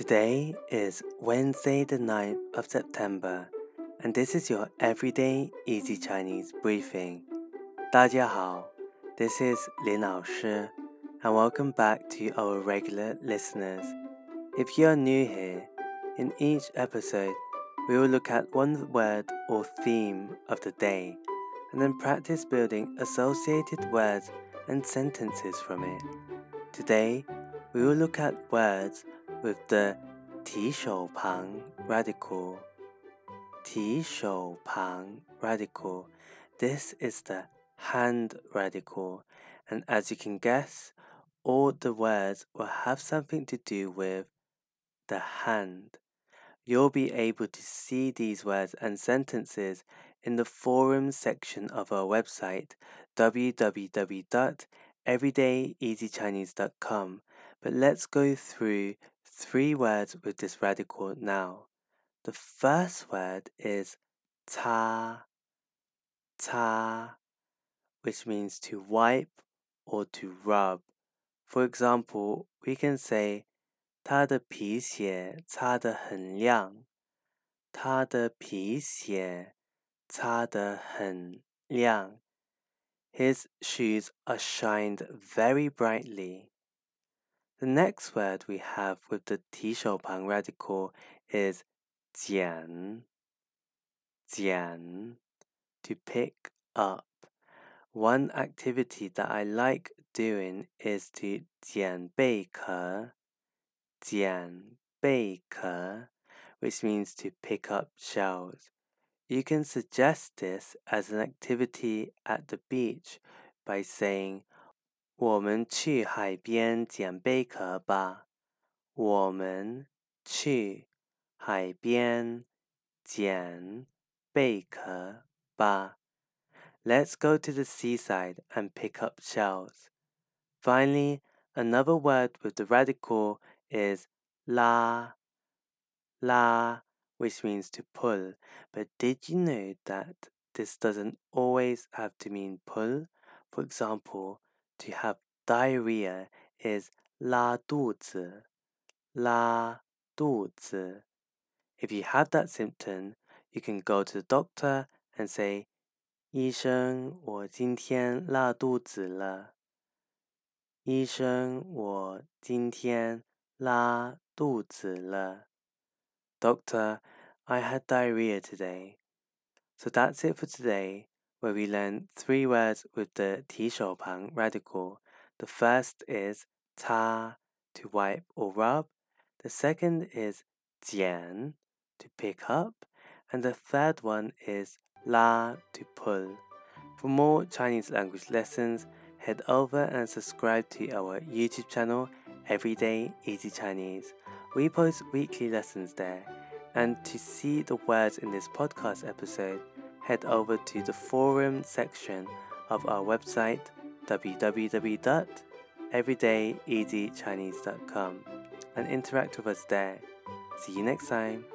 Today is Wednesday, the 9th of September, and this is your everyday easy Chinese briefing. 大家好, this is Lin 老师, and welcome back to our regular listeners. If you are new here, in each episode, we will look at one word or theme of the day, and then practice building associated words and sentences from it. Today, we will look at words with the 提手旁 radical. 提手旁 radical. This is the hand radical, and as you can guess, all the words will have something to do with the hand. You'll be able to see these words and sentences in the forum section of our website www.everydayeasychinese.com. But let's go through three words with this radical now. The first word is ta, ta, which means to wipe or to rub. For example, we can say 他的皮鞋擦得很亮。他的皮鞋擦得很亮。His shoes are shined very brightly. The next word we have with the 提手旁 radical is 捡,捡 to pick up. One activity that I like doing is to 捡贝壳,捡贝壳 which means to pick up shells. You can suggest this as an activity at the beach by saying 我们去海边捡贝壳吧。我们去海边捡贝壳吧。Let's go to the seaside and pick up shells. Finally, another word with the radical is la, la, which means to pull. But did you know that this doesn't always have to mean pull? For example, to have diarrhea is 拉肚子,拉肚子. If you have that symptom, you can go to the doctor and say, 医生，我今天拉肚子了。医生，我今天拉肚子了。Doctor, I had diarrhea today. So that's it for today where we learn three words with the 提手旁 radical. The first is ta to wipe or rub. The second is 捡, to pick up. And the third one is la to pull. For more Chinese language lessons, head over and subscribe to our YouTube channel, Everyday Easy Chinese. We post weekly lessons there. And to see the words in this podcast episode, head over to the forum section of our website www.everydayeasychinese.com and interact with us there. See you next time.